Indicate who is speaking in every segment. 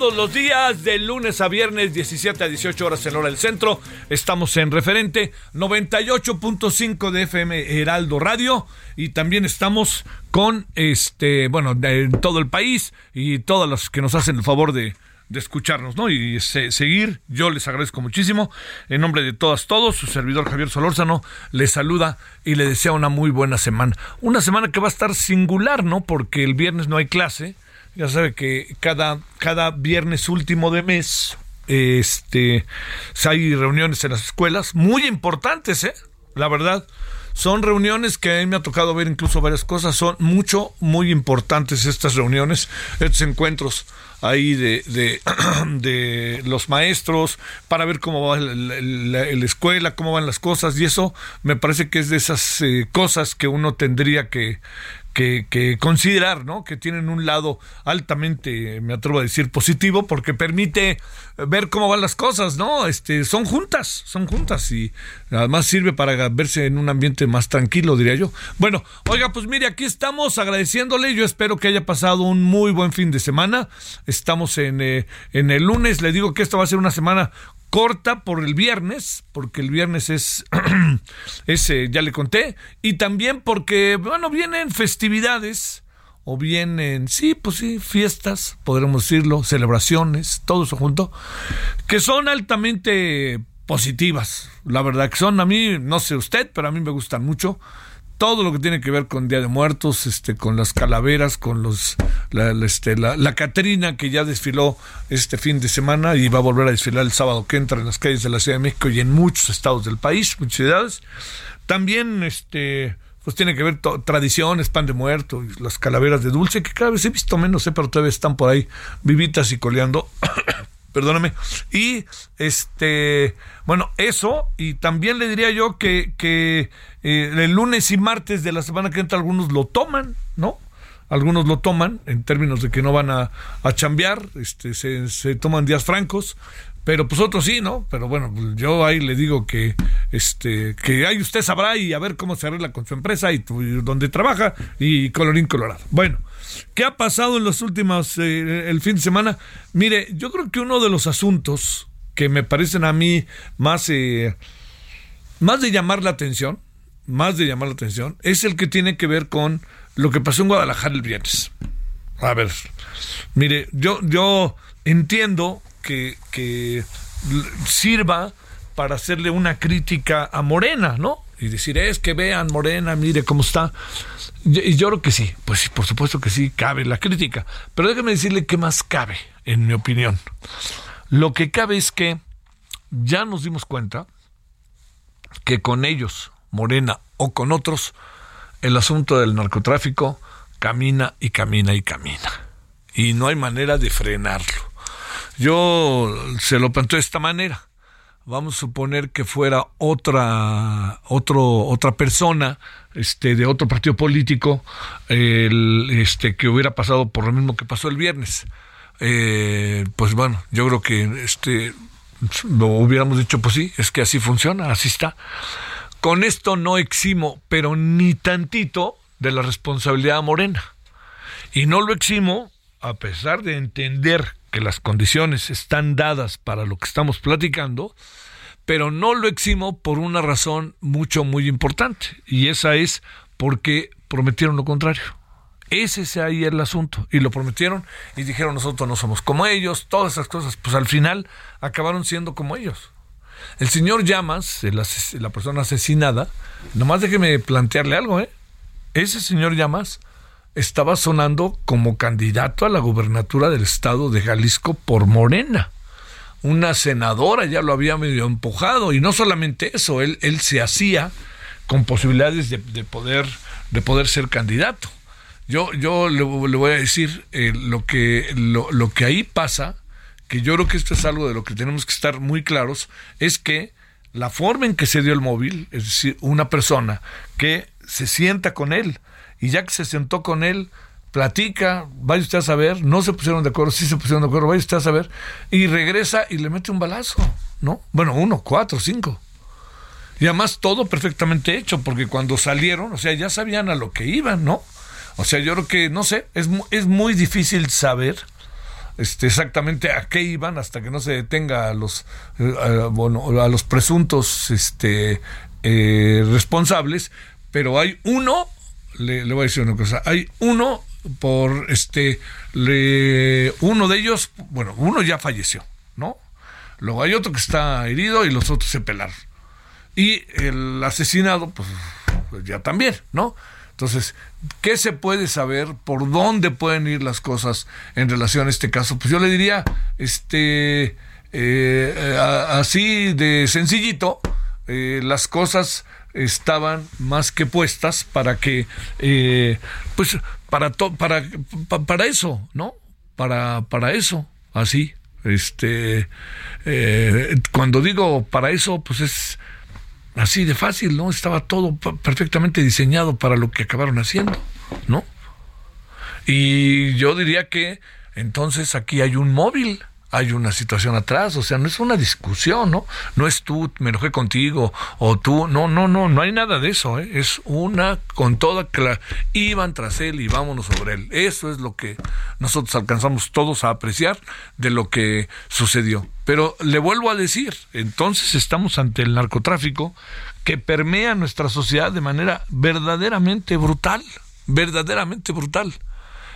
Speaker 1: Todos los días, de lunes a viernes, 17 a 18 horas en hora del centro. Estamos en referente 98.5 de FM Heraldo Radio y también estamos con este, bueno, en todo el país y todas las que nos hacen el favor de, de escucharnos, ¿no? Y se- seguir, yo les agradezco muchísimo. En nombre de todas, todos, su servidor Javier Solórzano les saluda y le desea una muy buena semana. Una semana que va a estar singular, ¿no? Porque el viernes no hay clase. Ya sabe que cada, cada viernes último de mes, este, hay reuniones en las escuelas muy importantes, ¿eh? La verdad. Son reuniones que a mí me ha tocado ver incluso varias cosas. Son mucho, muy importantes estas reuniones, estos encuentros ahí de, de, de los maestros para ver cómo va la, la- la escuela, cómo van las cosas. Y eso me parece que es de esas eh, cosas que uno tendría que, que, considerar, ¿no? Que tienen un lado altamente, me atrevo a decir, positivo, porque permite ver cómo van las cosas, ¿no? Este, son juntas, son juntas y además sirve para verse en un ambiente más tranquilo, diría yo. Bueno, oiga, pues mire, aquí estamos agradeciéndole, yo espero que haya pasado un muy buen fin de semana. Estamos en, eh, en el lunes, le digo que esta va a ser una semana corta por el viernes, porque el viernes es, ese ya le conté, y también porque, bueno, vienen festividades, o vienen, sí, pues sí, fiestas, podremos decirlo, celebraciones, todo eso junto, que son altamente positivas, la verdad que son, a mí, no sé usted, pero a mí me gustan mucho, todo lo que tiene que ver con Día de Muertos, este, con las calaveras, con los, la, la, este, la, la Catrina que ya desfiló este fin de semana y va a volver a desfilar el sábado que entra en las calles de la Ciudad de México y en muchos estados del país, muchas ciudades. También, este, pues tiene que ver tradiciones, pan de muerto, las calaveras de dulce, que cada vez he visto menos, eh, pero todavía están por ahí vivitas y coleando. perdóname. Y este, bueno, eso, y también le diría yo que, que eh, el lunes y martes de la semana que entra algunos lo toman, ¿no? Algunos lo toman en términos de que no van a, a chambear, este, se, toman días francos, pero pues otros sí, ¿no? Pero bueno, pues yo ahí le digo que este que ahí usted sabrá y a ver cómo se arregla con su empresa y, tu- y donde trabaja y colorín colorado. Bueno, ¿qué ha pasado en los últimos eh, el fin de semana? Mire, yo creo que uno de los asuntos que me parecen a mí más eh, más de llamar la atención, más de llamar la atención, es el que tiene que ver con lo que pasó en Guadalajara el viernes. A ver, mire, yo, yo entiendo que, que sirva para hacerle una crítica a Morena, ¿no? Y decir, es que vean Morena, mire cómo está. Y yo creo que sí, pues por supuesto que sí, cabe la crítica. Pero déjeme decirle qué más cabe, en mi opinión. Lo que cabe es que ya nos dimos cuenta que con ellos, Morena o con otros, el asunto del narcotráfico camina y camina y camina. Y no hay manera de frenarlo. Yo se lo planteo de esta manera. Vamos a suponer que fuera otra, otro, otra persona, este, de otro partido político, el, este, que hubiera pasado por lo mismo que pasó el viernes. eh, pues bueno, yo creo que este lo hubiéramos dicho, pues sí, es que así funciona, así está. Con esto no eximo, pero ni tantito, de la responsabilidad morena. Y no lo eximo, a pesar de entender que las condiciones están dadas para lo que estamos platicando, pero no lo eximo por una razón mucho, muy importante, y esa es porque prometieron lo contrario. Ese es ahí el asunto. Y lo prometieron y dijeron nosotros no somos como ellos, todas esas cosas. Pues al final acabaron siendo como ellos. El señor Llamas, la persona asesinada, nomás déjeme plantearle algo, ¿eh? Ese señor Llamas estaba sonando como candidato a la gubernatura del estado de Jalisco por Morena. Una senadora ya lo había medio empujado y no solamente eso, él, él se hacía con posibilidades de, poder, de poder ser candidato. Yo, yo le, voy a decir eh, lo, que, lo, lo que ahí pasa, que yo creo que esto es algo de lo que tenemos que estar muy claros, es que la forma en que se dio el móvil, es decir, una persona que se sienta con él y ya que se sentó con él, platica, vaya usted a saber, no se pusieron de acuerdo, sí se pusieron de acuerdo, vaya usted a saber, y regresa y le mete un balazo, ¿no? Bueno, uno, cuatro, cinco. Y además todo perfectamente hecho, porque cuando salieron, o sea, ya sabían a lo que iban, ¿no? O sea, yo creo que, no sé, es, es muy difícil saber este, exactamente a qué iban hasta que no se detenga a los, eh, bueno, a los presuntos este, eh, responsables, pero hay uno, le, voy a decir una cosa, hay uno por este, uno de ellos, bueno, uno ya falleció, ¿no? Luego hay otro que está herido y los otros se pelaron. Y el asesinado, pues, pues ya también, ¿no? Entonces, ¿qué se puede saber? ¿Por dónde pueden ir las cosas en relación a este caso? Pues yo le diría, este, eh, así de sencillito, eh, las cosas estaban más que puestas para que, eh, pues, para, para, para eso, ¿no? Para, para eso, así. Este, cuando digo para eso, pues es Así de fácil, ¿no? Estaba todo perfectamente diseñado para lo que acabaron haciendo, ¿no? Y yo diría que entonces aquí hay un móvil, hay una situación atrás, o sea, no es una discusión, ¿no? No es tú, me enojé contigo, o tú, no, no, no, no hay nada de eso, ¿eh? es una con toda clara, iban tras él y vámonos sobre él. Eso es lo que nosotros alcanzamos todos a apreciar de lo que sucedió. Pero le vuelvo a decir, entonces estamos ante el narcotráfico que permea nuestra sociedad de manera verdaderamente brutal, verdaderamente brutal.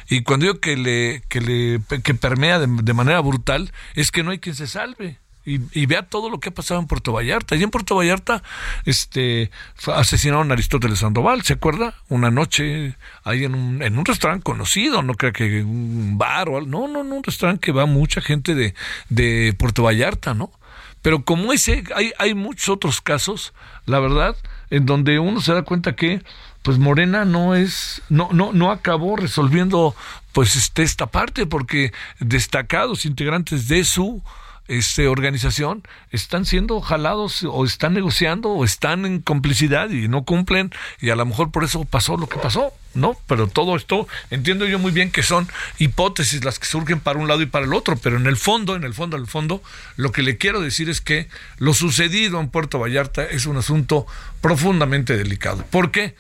Speaker 1: Y cuando digo que le, que le que permea de, manera brutal, es que no hay quien se salve. Y, vea todo lo que ha pasado en Puerto Vallarta. Y en Puerto Vallarta este, asesinaron a Aristóteles Sandoval, ¿se acuerda? Una noche ahí en un, en un restaurante conocido, no creo que un bar o algo. No, no, no, un restaurante que va mucha gente de, de Puerto Vallarta, ¿no? Pero como ese, hay, hay muchos otros casos, la verdad, en donde uno se da cuenta que pues Morena no es, no, no, no acabó resolviendo pues este, esta parte, porque destacados integrantes de su este, organización están siendo jalados o están negociando o están en complicidad y no cumplen y a lo mejor por eso pasó lo que pasó, ¿no? Pero todo esto entiendo yo muy bien que son hipótesis las que surgen para un lado y para el otro, pero en el fondo, en el fondo, en el fondo, lo que le quiero decir es que lo sucedido en Puerto Vallarta es un asunto profundamente delicado. ¿Por qué?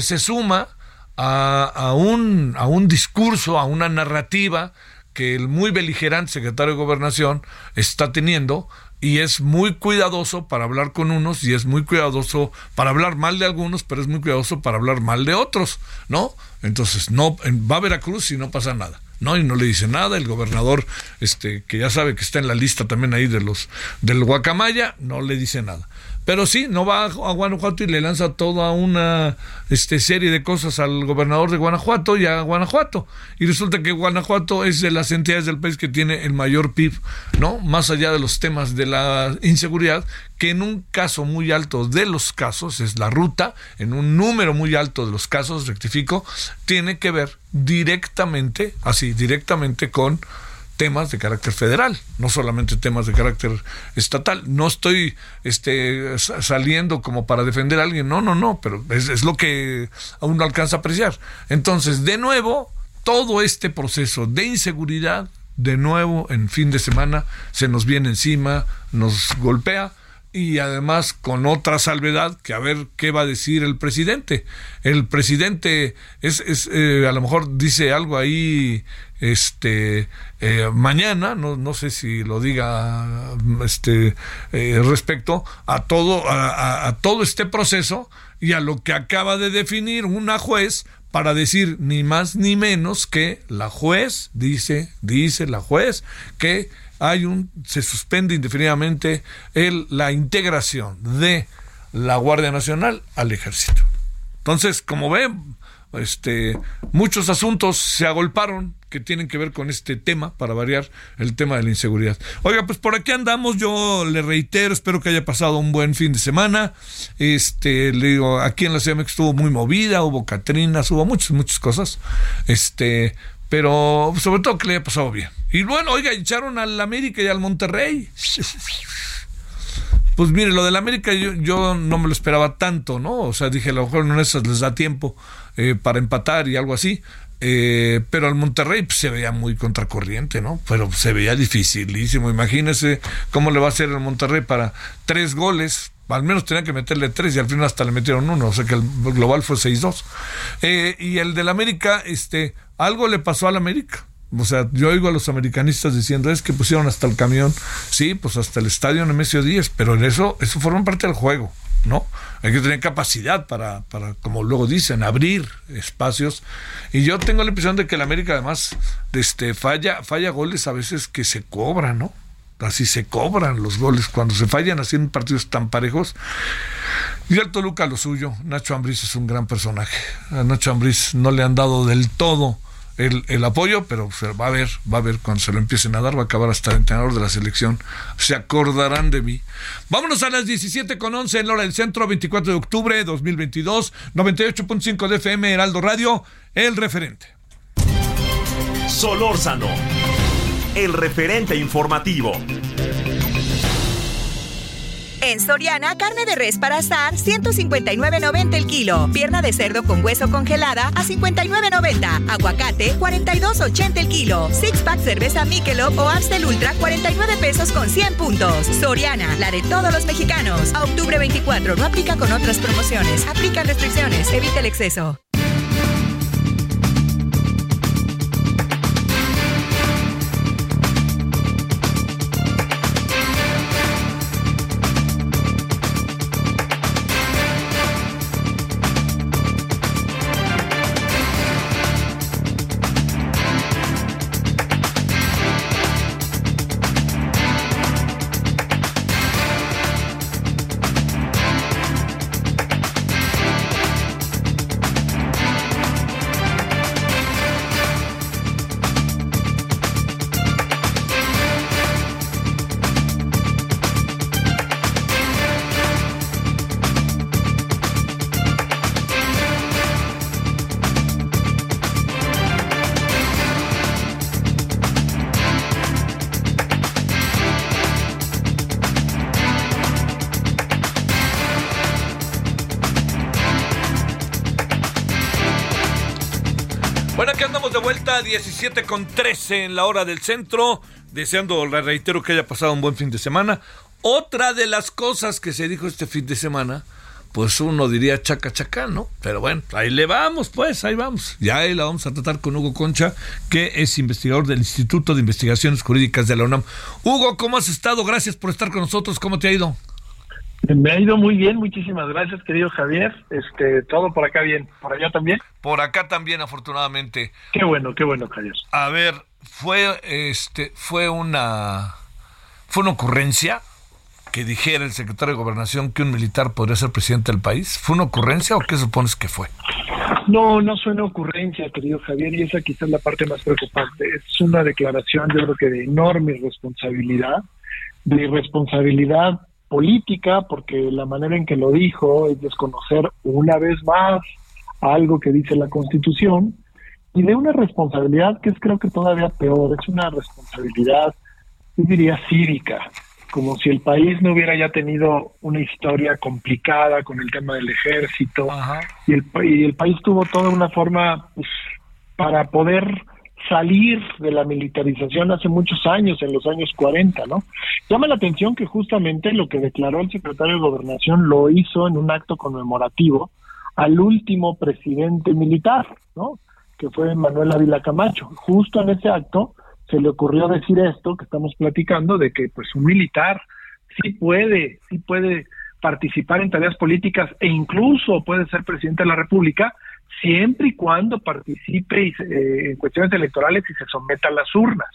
Speaker 1: Se suma a, un, a un discurso, a una narrativa que el muy beligerante secretario de Gobernación está teniendo y es muy cuidadoso para hablar con unos y es muy cuidadoso para hablar mal de algunos, pero es muy cuidadoso para hablar mal de otros, ¿no? Entonces, no va a Veracruz y no pasa nada. No, y no le dice nada, el gobernador, este, que ya sabe que está en la lista también ahí de los del Guacamaya, no le dice nada. Pero sí, no va a, Guanajuato y le lanza toda una este, serie de cosas al gobernador de Guanajuato y a Guanajuato. Y resulta que Guanajuato es de las entidades del país que tiene el mayor PIB, ¿no? Más allá de los temas de la inseguridad, que en un caso muy alto de los casos, es la ruta, en un número muy alto de los casos, rectifico, tiene que ver directamente, así, directamente con temas de carácter federal, no solamente temas de carácter estatal. No estoy este, saliendo como para defender a alguien, no, no, no, pero es, es lo que aún no alcanza a apreciar. Entonces, de nuevo, todo este proceso de inseguridad de nuevo en fin de semana se nos viene encima, nos golpea y además con otra salvedad que a ver qué va a decir el presidente. El presidente es, es eh, a lo mejor dice algo ahí este eh, mañana no, no sé si lo diga este eh, respecto a todo a, a todo este proceso y a lo que acaba de definir una juez para decir ni más ni menos que la juez dice dice la juez que hay un se suspende indefinidamente el, la integración de la Guardia Nacional al Ejército. Entonces, como ven, este, muchos asuntos se agolparon que tienen que ver con este tema, para variar el tema de la inseguridad. Oiga, pues por aquí andamos, yo le reitero, espero que haya pasado un buen fin de semana. Este, le digo, aquí en la México estuvo muy movida, hubo Catrinas, hubo muchas, muchas cosas. Este, pero sobre todo que le haya pasado bien. Y bueno, oiga, echaron al América y al Monterrey. Pues mire, lo del América yo, yo, no me lo esperaba tanto, ¿no? O sea, dije, a lo mejor en esas les da tiempo eh, para empatar y algo así. Eh, pero al Monterrey pues, se veía muy contracorriente, ¿no? Pero se veía dificilísimo. Imagínese cómo le va a hacer el Monterrey para tres goles. Al menos tenían que meterle tres y al final hasta le metieron uno. O sea que el global fue 6-2. Eh, y el del América, este, algo le pasó al América. O sea, yo oigo a los americanistas diciendo es que pusieron hasta el camión, sí, pues hasta el estadio Nemesio 10, pero en eso, eso forma parte del juego, ¿no? Hay que tener capacidad para, para, como luego dicen, abrir espacios. Y yo tengo la impresión de que el América además este, falla, falla goles a veces que se cobran, ¿no? Así se cobran los goles cuando se fallan así en partidos tan parejos. Y el Toluca lo suyo. Nacho Ambriz es un gran personaje. A Nacho Ambriz no le han dado del todo el, apoyo, pero va a ver, va a ver cuando se lo empiecen a dar, va a acabar hasta el entrenador de la selección. Se acordarán de mí. Vámonos a las 17 con 11 en la hora del centro, 24 de octubre de 2022, 98.5 de FM, Heraldo Radio, el referente.
Speaker 2: Solórzano, el referente informativo.
Speaker 3: En Soriana, carne de res para asar, 159.90 el kilo. Pierna de cerdo con hueso congelada a 59.90. Aguacate, 42.80 el kilo. Six pack cerveza Michelob o Amstel Ultra, 49 pesos con 100 puntos. Soriana, la de todos los mexicanos. A octubre 24, no aplica con otras promociones. Aplican restricciones. Evita el exceso.
Speaker 1: Andamos de vuelta, 17 con 13 en la hora del centro. Deseando, le reitero, que haya pasado un buen fin de semana. Otra de las cosas que se dijo este fin de semana, pues uno diría chaca chaca, ¿no? Pero bueno, ahí le vamos, pues, ahí vamos. Ya ahí la vamos a tratar con Hugo Concha, que es investigador del Instituto de Investigaciones Jurídicas de la UNAM. Hugo, ¿cómo has estado? Gracias por estar con nosotros. ¿Cómo te ha ido?
Speaker 4: Me ha ido muy bien, muchísimas gracias, querido Javier. Este, todo por acá bien, por allá también.
Speaker 1: Por acá también, afortunadamente.
Speaker 4: Qué bueno, qué bueno, Javier.
Speaker 1: A ver, fue, este, fue una, fue una ocurrencia que dijera el secretario de Gobernación que un militar podría ser presidente del país. ¿Fue una ocurrencia o qué supones que fue?
Speaker 4: No, no suena ocurrencia, querido Javier, y esa quizás es la parte más preocupante. Es una declaración, yo creo que de enorme responsabilidad, de responsabilidad política, porque la manera en que lo dijo es desconocer una vez más algo que dice la Constitución, y de una responsabilidad que es creo que todavía peor, es una responsabilidad, yo diría, cívica, como si el país no hubiera ya tenido una historia complicada con el tema del ejército, y el, y el país tuvo toda una forma pues, para poder salir de la militarización hace muchos años, en los años 40, ¿no? Llama la atención que justamente lo que declaró el secretario de Gobernación lo hizo en un acto conmemorativo al último presidente militar, ¿no? Que fue Manuel Ávila Camacho. Justo en ese acto se le ocurrió decir esto que estamos platicando, de que pues un militar sí puede, sí puede participar en tareas políticas e incluso puede ser presidente de la República, siempre y cuando participe eh, en cuestiones electorales y se someta a las urnas.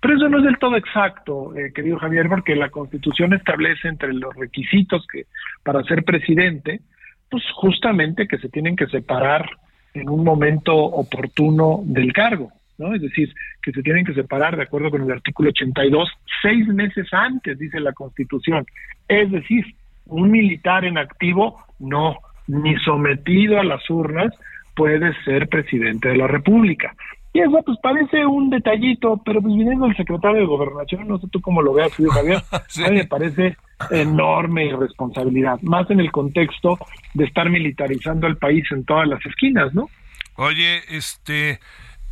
Speaker 4: Pero eso no es del todo exacto, eh, querido Javier, porque la Constitución establece entre los requisitos que para ser presidente, pues justamente que se tienen que separar en un momento oportuno del cargo, ¿no? Es decir, que se tienen que separar de acuerdo con el artículo 82 seis meses antes, dice la Constitución. Es decir, un militar en activo no, ni sometido a las urnas, puede ser presidente de la República. Y eso pues parece un detallito, pero pues viniendo el secretario de Gobernación, no sé tú cómo lo veas, Javier, a mí me parece enorme irresponsabilidad, más en el contexto de estar militarizando el país en todas las esquinas, ¿no?
Speaker 1: Oye, este,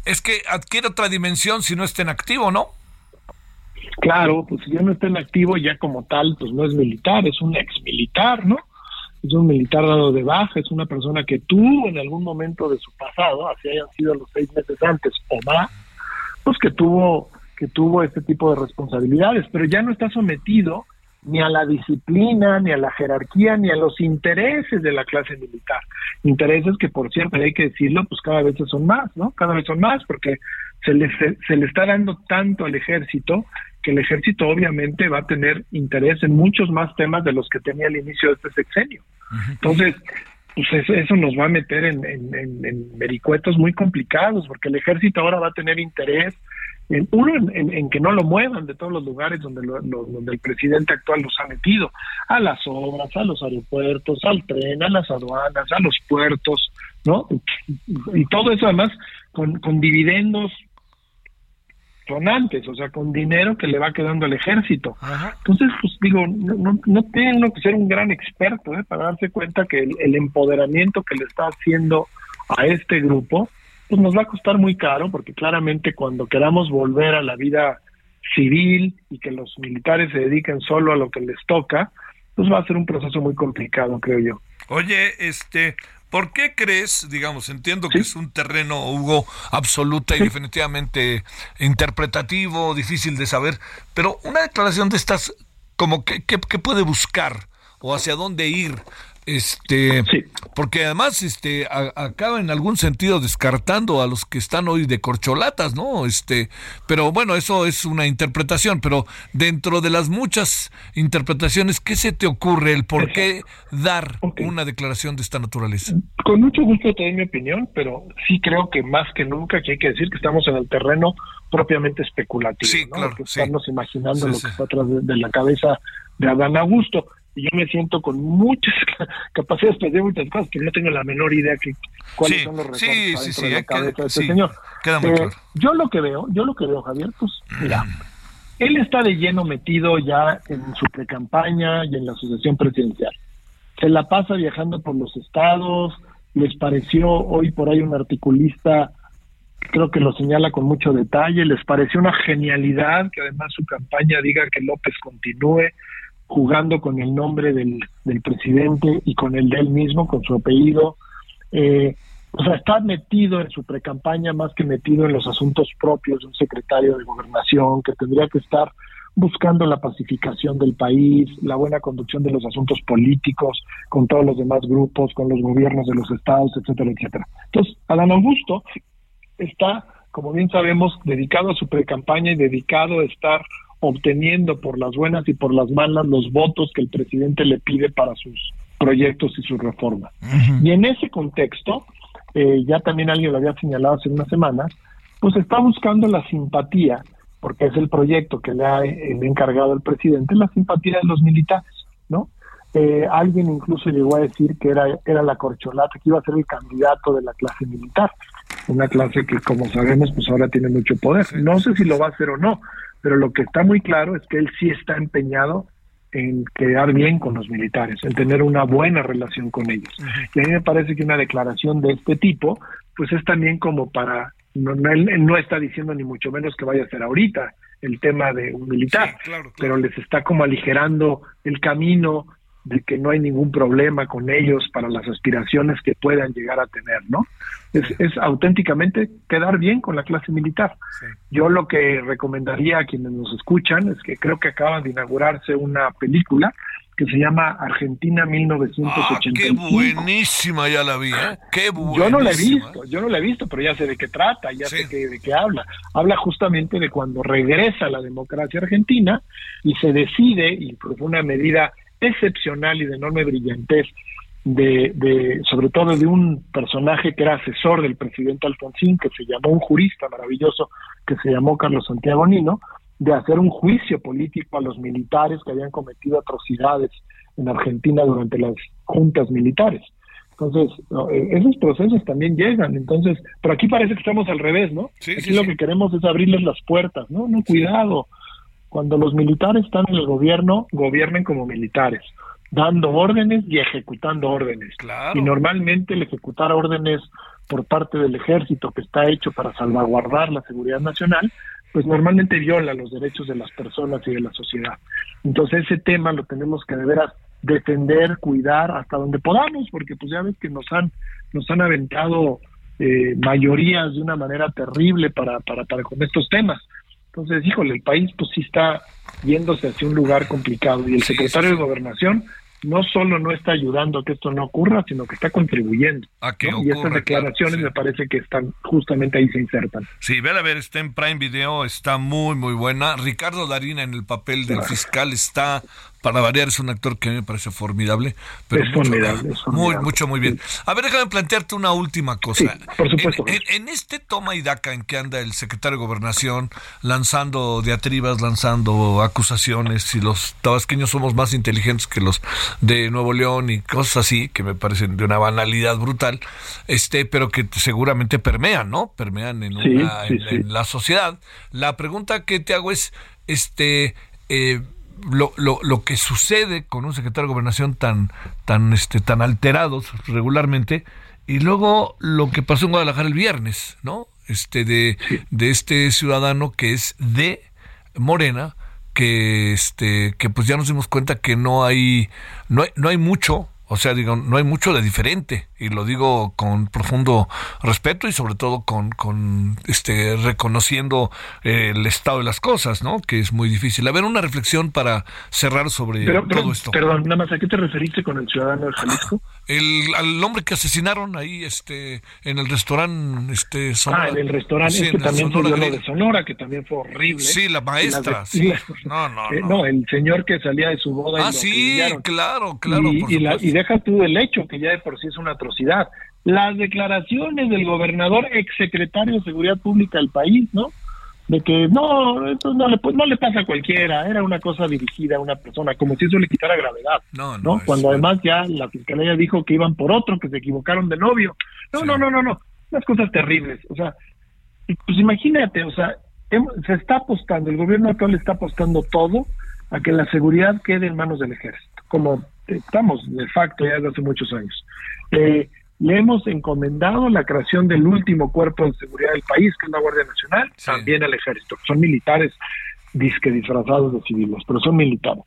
Speaker 1: es que adquiere otra dimensión si no está en activo, ¿no?
Speaker 4: Claro, pues si ya no está en activo, ya como tal, pues no es militar, es un ex militar, ¿no? Es un militar dado de baja, es una persona que tuvo en algún momento de su pasado, así hayan sido los seis meses antes o más, pues que tuvo que tuvo este tipo de responsabilidades, pero ya no está sometido ni a la disciplina, ni a la jerarquía, ni a los intereses de la clase militar. Intereses que, por cierto, hay que decirlo, pues cada vez son más, ¿no? Cada vez son más, porque se le, se le está dando tanto al ejército que el ejército obviamente va a tener interés en muchos más temas de los que tenía al inicio de este sexenio. Entonces, pues eso, nos va a meter en, en, vericuetos muy complicados, porque el ejército ahora va a tener interés, en, uno, en, que no lo muevan de todos los lugares donde, donde el presidente actual los ha metido, a las obras, a los aeropuertos, al tren, a las aduanas, a los puertos, ¿no? Y todo eso además con dividendos donantes, o sea, con dinero que le va quedando al ejército. Entonces, pues digo, no, no, tiene uno que ser un gran experto ¿eh? para darse cuenta que el, empoderamiento que le está haciendo a este grupo, pues nos va a costar muy caro, porque claramente cuando queramos volver a la vida civil y que los militares se dediquen solo a lo que les toca, pues va a ser un proceso muy complicado, creo yo.
Speaker 1: Oye, este, ¿Por qué crees, digamos, entiendo que es un terreno, Hugo, absoluta y definitivamente interpretativo, difícil de saber, pero una declaración de estas, como que, ¿qué puede buscar o hacia dónde ir? Este, porque además este acaba en algún sentido descartando a los que están hoy de corcholatas, ¿no? Este, pero bueno, eso es una interpretación, pero dentro de las muchas interpretaciones, ¿qué se te ocurre el por qué dar una declaración de esta naturaleza?
Speaker 4: Con mucho gusto te doy mi opinión, pero sí creo que más que nunca que hay que decir que estamos en el terreno propiamente especulativo,
Speaker 1: sí,
Speaker 4: ¿no? que estamos imaginando lo que está atrás de la cabeza de Adán Augusto y yo me siento con muchas capacidades para hacer muchas cosas, pero no tengo la menor idea que cuáles son los resortes sí, sí, de la cabeza de este señor. Eh, yo lo que veo, yo lo que veo, Javier, pues mira, él está de lleno metido ya en su pre-campaña y en la asociación presidencial. Se la pasa viajando por los estados, les pareció hoy por ahí un articulista creo que lo señala con mucho detalle, les pareció una genialidad que además su campaña diga que López continúe, jugando con el nombre del, del presidente y con el de él mismo, con su apellido. Eh, o sea, está metido en su precampaña más que metido en los asuntos propios de un secretario de gobernación que tendría que estar buscando la pacificación del país, la buena conducción de los asuntos políticos con todos los demás grupos, con los gobiernos de los estados, etcétera, etcétera. Entonces, Adán Augusto está, como bien sabemos, dedicado a su precampaña y dedicado a estar obteniendo por las buenas y por las malas los votos que el presidente le pide para sus proyectos y sus reformas. Y en ese contexto, eh, ya también alguien lo había señalado hace unas semanas, pues está buscando la simpatía, porque es el proyecto que le ha encargado el presidente, la simpatía de los militares, ¿no? Eh, alguien incluso llegó a decir que era, era la corcholata, que iba a ser el candidato de la clase militar, una clase que como sabemos pues ahora tiene mucho poder. No sé si lo va a hacer o no, pero lo que está muy claro es que él sí está empeñado en quedar bien con los militares, en tener una buena relación con ellos. Y a mí me parece que una declaración de este tipo, pues es también como para no, él, no está diciendo ni mucho menos que vaya a ser ahorita el tema de un militar, pero les está como aligerando el camino de que no hay ningún problema con ellos para las aspiraciones que puedan llegar a tener, ¿no? Es, es auténticamente quedar bien con la clase militar. Yo lo que recomendaría a quienes nos escuchan es que creo que acaba de inaugurarse una película que se llama Argentina 1985.
Speaker 1: Ah, qué buenísima, ya la vi, ¿eh? Qué buenísima.
Speaker 4: Yo no la he visto, yo no la he visto, pero ya sé de qué trata, ya sé de qué habla. Habla justamente de cuando regresa la democracia argentina y se decide, y por una medida excepcional y de enorme brillantez, de, de, sobre todo de un personaje que era asesor del presidente Alfonsín, que se llamó un jurista maravilloso, que se llamó Carlos Santiago Nino, de hacer un juicio político a los militares que habían cometido atrocidades en Argentina durante las juntas militares. Entonces, eh, esos procesos también llegan. Entonces, pero aquí parece que estamos al revés, ¿no? aquí lo que queremos es abrirles las puertas, ¿no? No, cuidado. Cuando los militares están en el gobierno, gobiernen como militares, dando órdenes y ejecutando órdenes. Y normalmente el ejecutar órdenes por parte del ejército que está hecho para salvaguardar la seguridad nacional, pues normalmente viola los derechos de las personas y de la sociedad. Entonces ese tema lo tenemos que de veras defender, cuidar hasta donde podamos, porque pues ya ves que nos han nos han aventado eh, mayorías de una manera terrible para, para, para con estos temas. Entonces, híjole, el país pues sí está yéndose hacia un lugar complicado y el secretario de Gobernación no solo no está ayudando a que esto no ocurra, sino que está contribuyendo.
Speaker 1: A que
Speaker 4: y estas declaraciones me parece que están justamente ahí se insertan.
Speaker 1: Sí, ve a ver, está en Prime Video, está muy, muy buena. Ricardo Darina en el papel del fiscal está para variar, es un actor que a mí me parece formidable. Pero
Speaker 4: es, formidable,
Speaker 1: Muy, mucho, muy bien. A ver, déjame plantearte una última cosa.
Speaker 4: por supuesto.
Speaker 1: En, este toma y daca en que anda el secretario de Gobernación lanzando diatribas, lanzando acusaciones, y los tabasqueños somos más inteligentes que los de Nuevo León y cosas así, que me parecen de una banalidad brutal, este pero que seguramente permean, ¿no? Permean en, en la sociedad. La pregunta que te hago es, este... Eh, lo, lo, lo, que sucede con un secretario de gobernación tan, tan, este, tan alterados regularmente, y luego lo que pasó en Guadalajara el viernes, ¿no? Este, de, de este ciudadano que es de Morena, que este, que pues ya nos dimos cuenta que no hay, no hay, no hay mucho, o sea, digo, no hay mucho de diferente y lo digo con profundo respeto y sobre todo con, con este reconociendo eh, el estado de las cosas, ¿no? Que es muy difícil. A ver, una reflexión para cerrar sobre todo esto.
Speaker 4: Perdón, nada más, ¿a qué te referiste con el ciudadano de Jalisco?
Speaker 1: El, al hombre que asesinaron ahí este en el restaurante este
Speaker 4: Sonora. Ah, en el restaurante que también fue lo de Sonora, que también fue horrible.
Speaker 1: Sí, la maestra.
Speaker 4: no, no, eh, no, el señor que salía de su boda.
Speaker 1: Ah, sí, claro, claro.
Speaker 4: Y, y, deja tú el hecho, que ya de por sí es una atrocidad. Las declaraciones del gobernador, exsecretario de Seguridad Pública del país, ¿no? De que no, esto no le, no le pasa a cualquiera, era una cosa dirigida a una persona, como si eso le quitara gravedad, ¿no? no, Cuando además ya la fiscalía dijo que iban por otro, que se equivocaron de novio. No, no, no, no, no, unas cosas terribles. O sea, pues imagínate, o sea, se está apostando, el gobierno actual está apostando todo a que la seguridad quede en manos del ejército, como estamos de facto ya desde hace muchos años. Eh, le hemos encomendado la creación del último cuerpo de seguridad del país, que es la Guardia Nacional, también al ejército. Son militares disque disfrazados de civiles, pero son militares.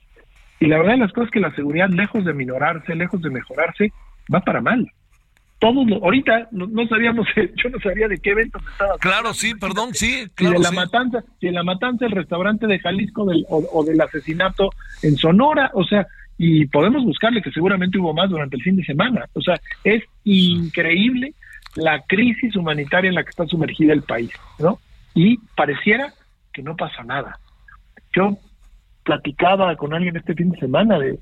Speaker 4: Y la verdad de las cosas es que la seguridad, lejos de minorarse, lejos de mejorarse, va para mal. Todos ahorita no, sabíamos, yo no sabía de qué eventos estaba.
Speaker 1: Claro, sí, perdón, sí. Claro,
Speaker 4: de la matanza, de la matanza del restaurante de Jalisco del, o del asesinato en Sonora, o sea, y podemos buscarle que seguramente hubo más durante el fin de semana. O sea, es increíble la crisis humanitaria en la que está sumergida el país, ¿no? Y pareciera que no pasa nada. Yo platicaba con alguien este fin de semana de,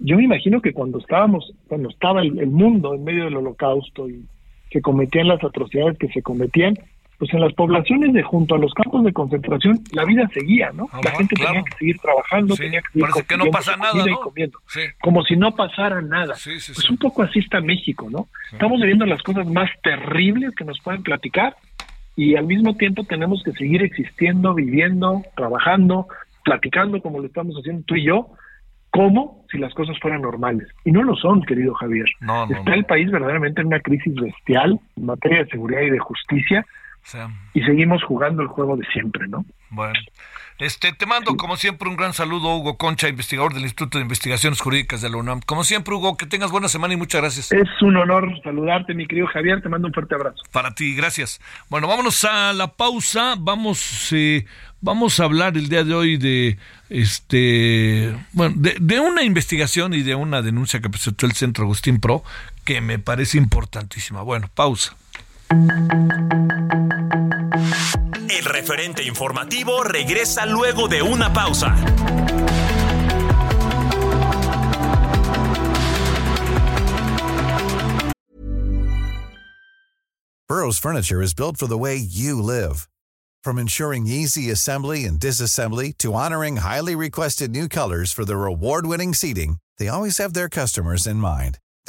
Speaker 4: yo me imagino que cuando estábamos, cuando estaba el, el mundo en medio del holocausto y se cometían las atrocidades que se cometían, pues en las poblaciones de junto a los campos de concentración la vida seguía, ¿no? la gente tenía que seguir trabajando, tenía que seguir
Speaker 1: que no pasa nada, ¿no?
Speaker 4: comiendo, como si no pasara nada. pues un poco así está México, ¿no? Estamos viviendo las cosas más terribles que nos pueden platicar y al mismo tiempo tenemos que seguir existiendo, viviendo, trabajando, platicando como lo estamos haciendo tú y yo, como si las cosas fueran normales. Y no lo son, querido Javier. Está el país verdaderamente en una crisis bestial en materia de seguridad y de justicia y seguimos jugando el juego de siempre, ¿no?
Speaker 1: Bueno. Este, te mando, como siempre, un gran saludo, Hugo Concha, investigador del Instituto de Investigaciones Jurídicas de la UNAM. Como siempre, Hugo, que tengas buena semana y muchas gracias.
Speaker 4: Es un honor saludarte, mi querido Javier. Te mando un fuerte abrazo.
Speaker 1: Para ti, gracias. Bueno, vámonos a la pausa. Vamos, eh, vamos a hablar el día de hoy de este, bueno, de, de una investigación y de una denuncia que presentó el Centro Agustín Pro que me parece importantísima. Bueno, pausa.
Speaker 2: El referente informativo regresa luego de una pausa.
Speaker 5: Burroughs Furniture is built for the way you live. From ensuring easy assembly and disassembly to honoring highly requested new colors for their award-winning seating, they always have their customers in mind.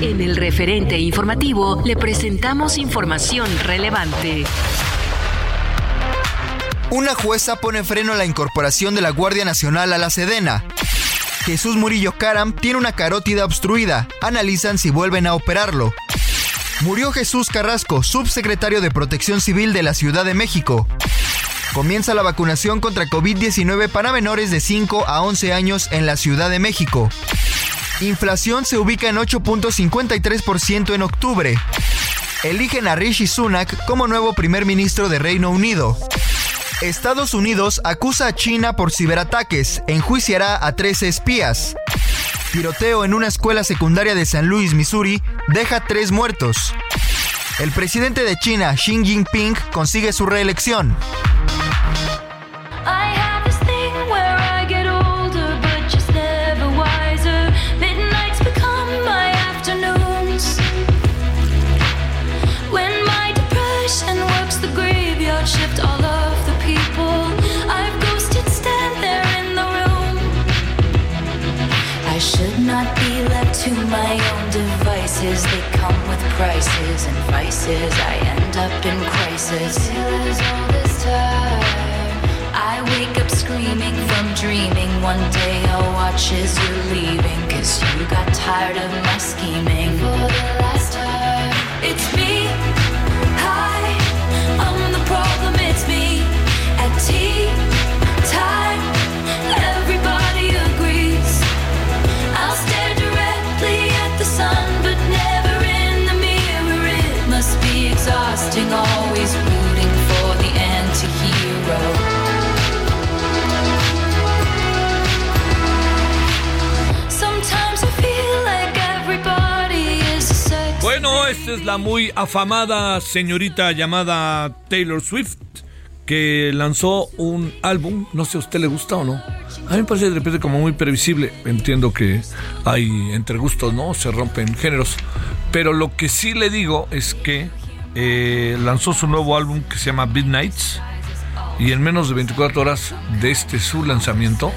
Speaker 6: En el referente informativo le presentamos información relevante.
Speaker 7: Una jueza pone freno a la incorporación de la Guardia Nacional a la Sedena. Jesús Murillo Caram tiene una carótida obstruida. Analizan si vuelven a operarlo. Murió Jesús Carrasco, subsecretario de Protección Civil de la Ciudad de México. Comienza la vacunación contra COVID-19 para menores de 5 a 11 años en la Ciudad de México. Inflación se ubica en 8.53% en octubre. Eligen a Rishi Sunak como nuevo primer ministro de Reino Unido. Estados Unidos acusa a China por ciberataques, enjuiciará a 13 espías. Tiroteo en una escuela secundaria de San Luis, Missouri, deja tres muertos. El presidente de China, Xi Jinping, consigue su reelección.
Speaker 8: Prices and vices. I end up in crisis. I wake up screaming from dreaming. One day I'll watch as you're leaving. Cause you got tired of my scheming. For the last time, it's me.
Speaker 1: Es la muy afamada señorita llamada Taylor Swift, que lanzó un álbum, no sé a usted le gusta o no. A mí me parece de repente como muy previsible. Entiendo que hay entre gustos, ¿no? Se rompen géneros. Pero lo que sí le digo es que eh, lanzó su nuevo álbum que se llama Midnights. Y en menos de 24 horas de este su lanzamiento,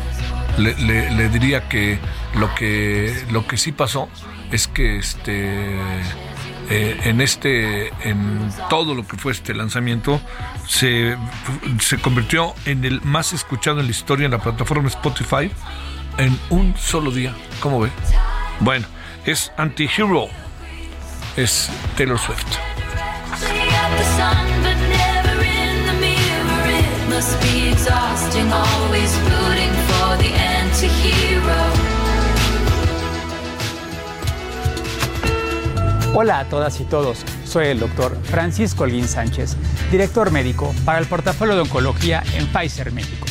Speaker 1: le, le- diría que lo que lo que sí pasó es que este eh, en este en todo lo que fue este lanzamiento se, se convirtió en el más escuchado en la historia en la plataforma Spotify en un solo día. ¿cómo ve? bueno es Anti-Hero. Es Taylor Swift.
Speaker 8: Always rooting for the anti
Speaker 9: Hola a todas y todos, soy el doctor Francisco Holguín Sánchez, director médico para el portafolio de oncología en Pfizer México.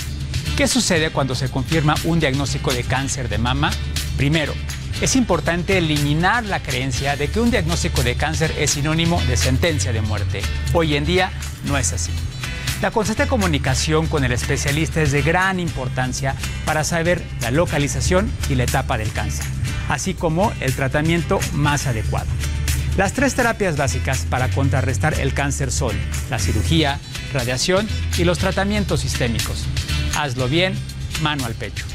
Speaker 9: ¿Qué sucede cuando se confirma un diagnóstico de cáncer de mama? Primero, es importante eliminar la creencia de que un diagnóstico de cáncer es sinónimo de sentencia de muerte. Hoy en día no es así. La constante comunicación con el especialista es de gran importancia para saber la localización y la etapa del cáncer, así como el tratamiento más adecuado. Las tres terapias básicas para contrarrestar el cáncer son la cirugía, radiación y los tratamientos sistémicos. Hazlo bien, mano al pecho.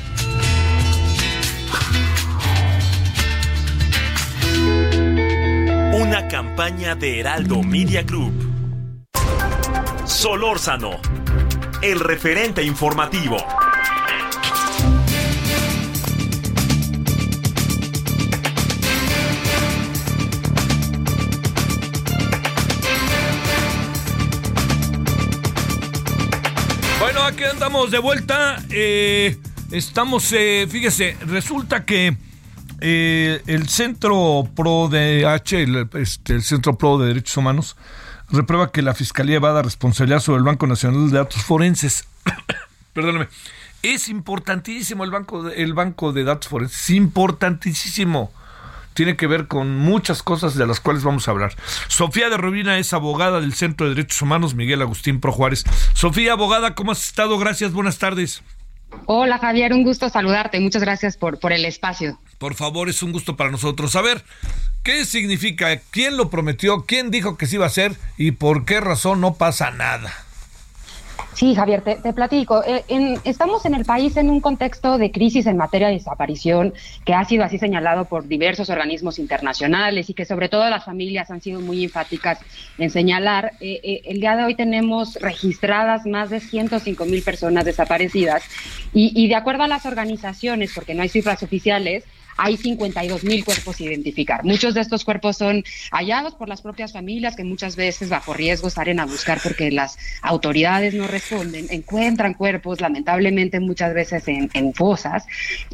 Speaker 2: Una campaña de Heraldo Media Group. Solórzano, el referente informativo.
Speaker 1: Aquí andamos de vuelta. Eh, estamos, eh, fíjese, resulta que eh, el Centro Pro de H, el, este, el Centro Pro de Derechos Humanos, reprueba que la Fiscalía va a dar responsabilidad sobre el Banco Nacional de Datos Forenses. Perdóname. Es importantísimo el banco, de, el banco de datos forenses, es importantísimo. Tiene que ver con muchas cosas de las cuales vamos a hablar. Sofía de Rubina es abogada del Centro de Derechos Humanos, Miguel Agustín Pro Juárez. Sofía, abogada, ¿cómo has estado? Gracias, buenas tardes.
Speaker 10: Hola Javier, un gusto saludarte. Muchas gracias por, por el espacio.
Speaker 1: Por favor, es un gusto para nosotros. A ver, ¿qué significa? ¿Quién lo prometió? ¿Quién dijo que se iba a hacer? ¿Y por qué razón no pasa nada?
Speaker 10: Sí, Javier, te, platico. Eh, estamos en el país en un contexto de crisis en materia de desaparición que ha sido así señalado por diversos organismos internacionales y que sobre todo las familias han sido muy enfáticas en señalar. Eh, eh, el día de hoy tenemos registradas más de 105 mil personas desaparecidas y, y de acuerdo a las organizaciones, porque no hay cifras oficiales, hay 52 mil cuerpos a identificar. Muchos de estos cuerpos son hallados por las propias familias que muchas veces bajo riesgo salen a buscar porque las autoridades no responden, encuentran cuerpos lamentablemente muchas veces en, en fosas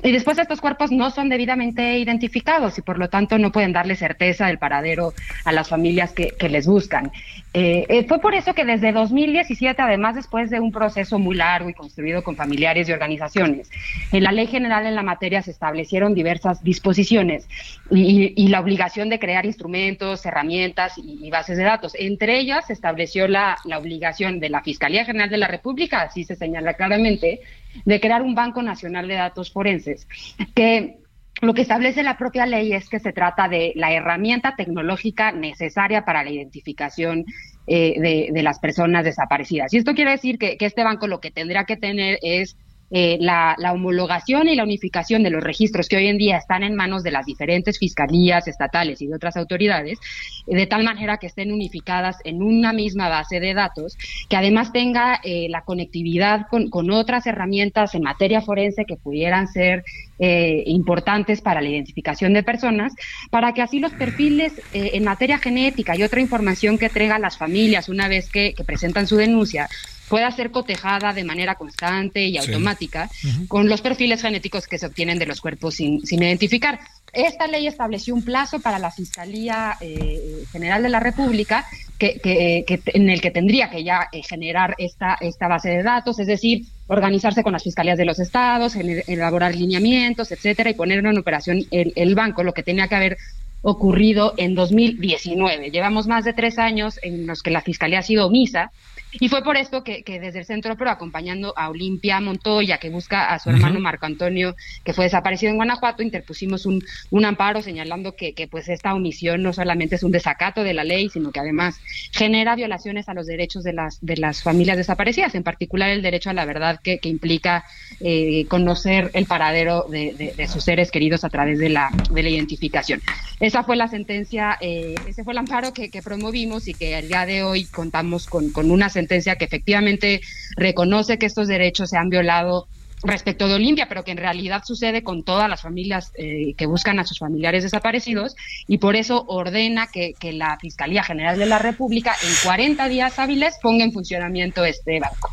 Speaker 10: y después estos cuerpos no son debidamente identificados y por lo tanto no pueden darle certeza del paradero a las familias que, que les buscan. Eh, eh, fue por eso que desde 2017, además después de un proceso muy largo y construido con familiares y organizaciones, en la ley general en la materia se establecieron diversas disposiciones y, la obligación de crear instrumentos, herramientas y, bases de datos. Entre ellas se estableció la, la obligación de la Fiscalía General de la República, así se señala claramente, de crear un Banco Nacional de Datos Forenses, que lo que establece la propia ley es que se trata de la herramienta tecnológica necesaria para la identificación eh, de, de, las personas desaparecidas. Y esto quiere decir que, que este banco lo que tendrá que tener es eh, la, homologación y la unificación de los registros que hoy en día están en manos de las diferentes fiscalías estatales y de otras autoridades, de tal manera que estén unificadas en una misma base de datos, que además tenga eh, la conectividad con, con, otras herramientas en materia forense que pudieran ser eh, importantes para la identificación de personas, para que así los perfiles eh, en materia genética y otra información que entregan las familias una vez que, que presentan su denuncia pueda ser cotejada de manera constante y automática sí. uh -huh. con los perfiles genéticos que se obtienen de los cuerpos sin, sin identificar. Esta ley estableció un plazo para la Fiscalía eh, General de la República que, que, que, en el que tendría que ya eh, generar esta, esta base de datos, es decir, organizarse con las fiscalías de los estados, elaborar lineamientos, etcétera, y poner en operación el, el banco, lo que tenía que haber ocurrido en 2019. Llevamos más de tres años en los que la Fiscalía ha sido omisa y fue por esto que, que desde el Centro Pro, acompañando a Olimpia Montoya, que busca a su hermano uh -huh. Marco Antonio, que fue desaparecido en Guanajuato, interpusimos un, un amparo señalando que, que, pues esta omisión no solamente es un desacato de la ley, sino que además genera violaciones a los derechos de las, de las familias desaparecidas, en particular el derecho a la verdad que, que implica eh, conocer el paradero de, de, de, sus seres queridos a través de la, de la identificación. Esa fue la sentencia, eh, ese fue el amparo que, que promovimos y que al día de hoy contamos con, con una sentencia sentencia que efectivamente reconoce que estos derechos se han violado respecto de Olimpia, pero que en realidad sucede con todas las familias eh, que buscan a sus familiares desaparecidos y por eso ordena que, la Fiscalía General de la República en 40 días hábiles ponga en funcionamiento este banco.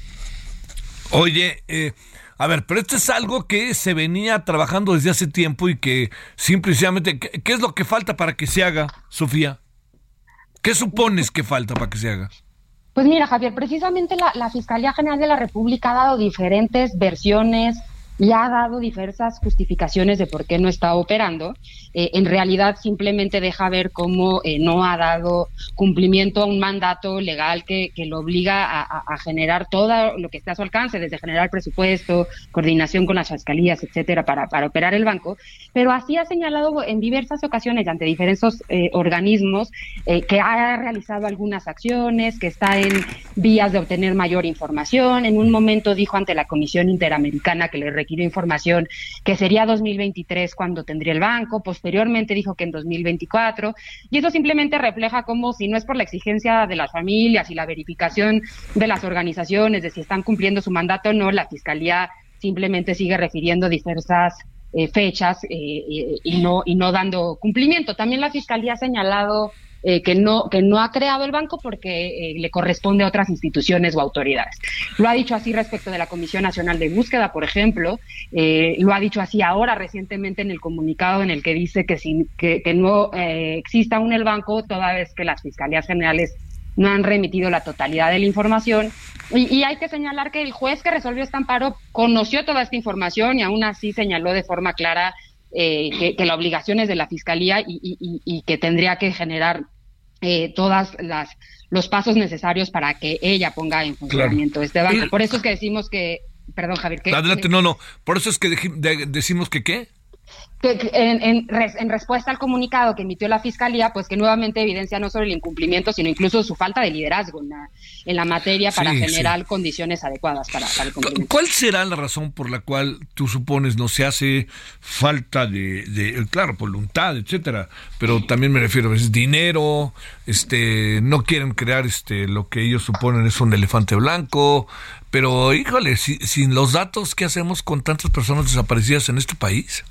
Speaker 1: Oye, eh, a ver, pero esto es algo que se venía trabajando desde hace tiempo y que simplemente, ¿qué, qué es lo que falta para que se haga, Sofía? ¿Qué supones que falta para que se haga?
Speaker 10: Pues mira, Javier, precisamente la, Fiscalía General de la República ha dado diferentes versiones y ha dado diversas justificaciones de por qué no está operando. Eh, en realidad simplemente deja ver cómo eh, no ha dado cumplimiento a un mandato legal que, que lo obliga a, generar todo lo que está a su alcance, desde generar presupuesto, coordinación con las fiscalías, etcétera, para, para operar el banco. Pero así ha señalado en diversas ocasiones ante diferentes eh, organismos que ha realizado algunas acciones, que está en vías de obtener mayor información. En un momento dijo ante la Comisión Interamericana que le información que sería 2023 cuando tendría el banco, posteriormente dijo que en 2024, y eso simplemente refleja como si no es por la exigencia de las familias y la verificación de las organizaciones de si están cumpliendo su mandato o no, la Fiscalía simplemente sigue refiriendo diversas eh, fechas eh, y, no, y no dando cumplimiento. También la Fiscalía ha señalado eh, que, no, que no ha creado el banco porque eh, le corresponde a otras instituciones o autoridades. Lo ha dicho así respecto de la Comisión Nacional de Búsqueda, por ejemplo, eh, lo ha dicho así ahora recientemente en el comunicado en el que dice que, sin, que, no exista aún el banco toda vez que las fiscalías generales no han remitido la totalidad de la información. Y, hay que señalar que el juez que resolvió este amparo conoció toda esta información y aún así señaló de forma clara que, la obligación es de la fiscalía y, que tendría que generar eh, todas las los pasos necesarios para que ella ponga en funcionamiento este banco. Por eso es que decimos que, perdón Javier, que
Speaker 1: adelante, no, no, por eso es que decimos que qué
Speaker 10: que, en, en, respuesta al comunicado que emitió la Fiscalía, pues que nuevamente evidencia no solo el incumplimiento, sino incluso su falta de liderazgo en la, en la materia para generar condiciones adecuadas para, el cumplimiento.
Speaker 1: ¿Cuál será la razón por la cual tú supones no se hace falta de, de claro, voluntad, etcétera, pero también me refiero a veces dinero, este, no quieren crear este lo que ellos suponen es un elefante blanco, pero híjole, sin los datos, ¿qué hacemos con tantas personas desaparecidas en este país?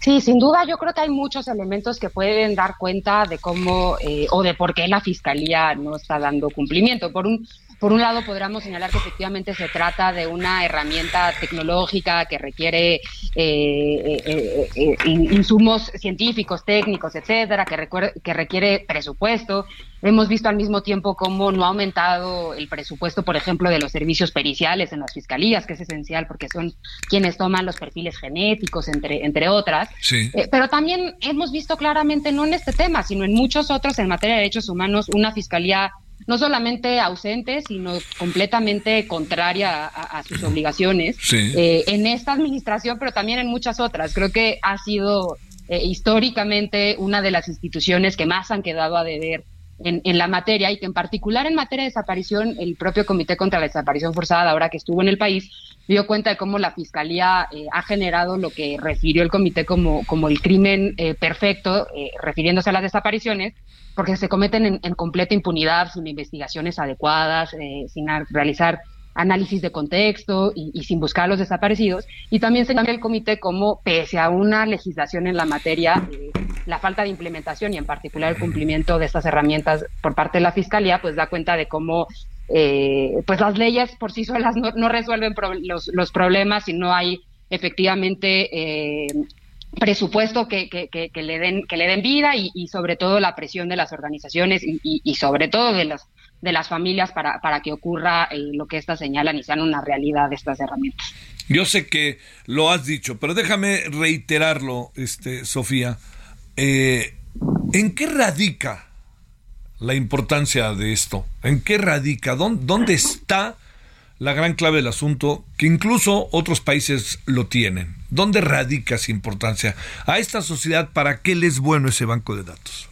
Speaker 10: Sí, sin duda yo creo que hay muchos elementos que pueden dar cuenta de cómo eh, o de por qué la fiscalía no está dando cumplimiento. Por un por un lado, podríamos señalar que efectivamente se trata de una herramienta tecnológica que requiere eh, eh, eh, insumos científicos, técnicos, etcétera, que, que requiere presupuesto. Hemos visto al mismo tiempo cómo no ha aumentado el presupuesto, por ejemplo, de los servicios periciales en las fiscalías, que es esencial porque son quienes toman los perfiles genéticos, entre, entre otras. pero también hemos visto claramente, no en este tema, sino en muchos otros en materia de derechos humanos, una fiscalía no solamente ausente, sino completamente contraria a, sus obligaciones eh, en esta administración, pero también en muchas otras. Creo que ha sido eh, históricamente una de las instituciones que más han quedado a deber en, la materia y que en particular en materia de desaparición, el propio Comité contra la Desaparición Forzada, ahora que estuvo en el país, dio cuenta de cómo la Fiscalía eh, ha generado lo que refirió el comité como, como el crimen perfecto, refiriéndose a las desapariciones, porque se cometen en, completa impunidad, sin investigaciones adecuadas, eh, sin realizar análisis de contexto y, sin buscar a los desaparecidos. Y también se cambia el comité como, pese a una legislación en la materia, eh, la falta de implementación y en particular el cumplimiento de estas herramientas por parte de la Fiscalía, pues da cuenta de cómo eh, pues las leyes por sí solas no, resuelven los, los, problemas y no hay efectivamente presupuesto que, que, que, le den que le den vida y, sobre todo la presión de las organizaciones y, y, sobre todo de las de las familias para, para que ocurra eh, lo que estas señalan y sean una realidad estas herramientas.
Speaker 1: Yo sé que lo has dicho, pero déjame reiterarlo, este Sofía. Eh, ¿En qué radica la importancia de esto? ¿En qué radica? ¿Dónde, dónde está la gran clave del asunto, que incluso otros países lo tienen. ¿Dónde radica esa importancia? A esta sociedad, ¿para qué les es bueno ese banco de datos?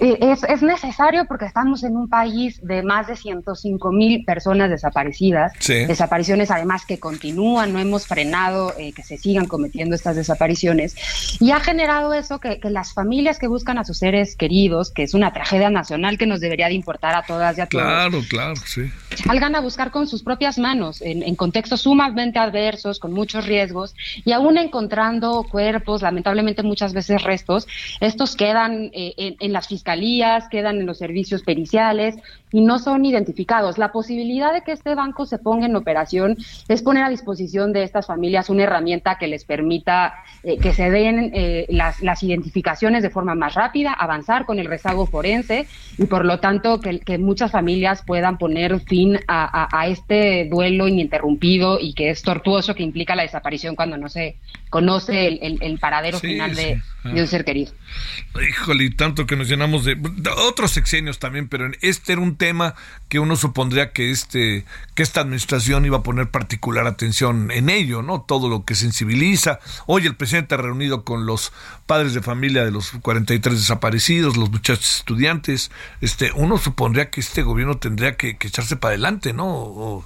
Speaker 10: Es, es, necesario porque estamos en un país de más de 105 mil personas desaparecidas, desapariciones además que continúan, no hemos frenado eh, que se sigan cometiendo estas desapariciones y ha generado eso que, las familias que buscan a sus seres queridos, que es una tragedia nacional que nos debería de importar a todas y a todos.
Speaker 1: Claro, claro, sí.
Speaker 10: Salgan a buscar con sus propias manos, en, contextos sumamente adversos, con muchos riesgos y aún encontrando cuerpos, lamentablemente muchas veces restos, estos quedan eh, en, en las fiscalías, quedan en los servicios periciales y no son identificados. La posibilidad de que este banco se ponga en operación es poner a disposición de estas familias una herramienta que les permita eh, que se den eh, las, las, identificaciones de forma más rápida, avanzar con el rezago forense y por lo tanto que, que muchas familias puedan poner fin fin a, este duelo ininterrumpido y que es tortuoso que implica la desaparición cuando no se conoce el, paradero final de, un ser querido.
Speaker 1: Híjole, y tanto que nos llenamos de, otros sexenios también, pero este era un tema que uno supondría que este que esta administración iba a poner particular atención en ello, ¿no? Todo lo que sensibiliza. Hoy el presidente ha reunido con los padres de familia de los 43 desaparecidos, los muchachos estudiantes. Este, uno supondría que este gobierno tendría que, echarse para adelante, ¿no?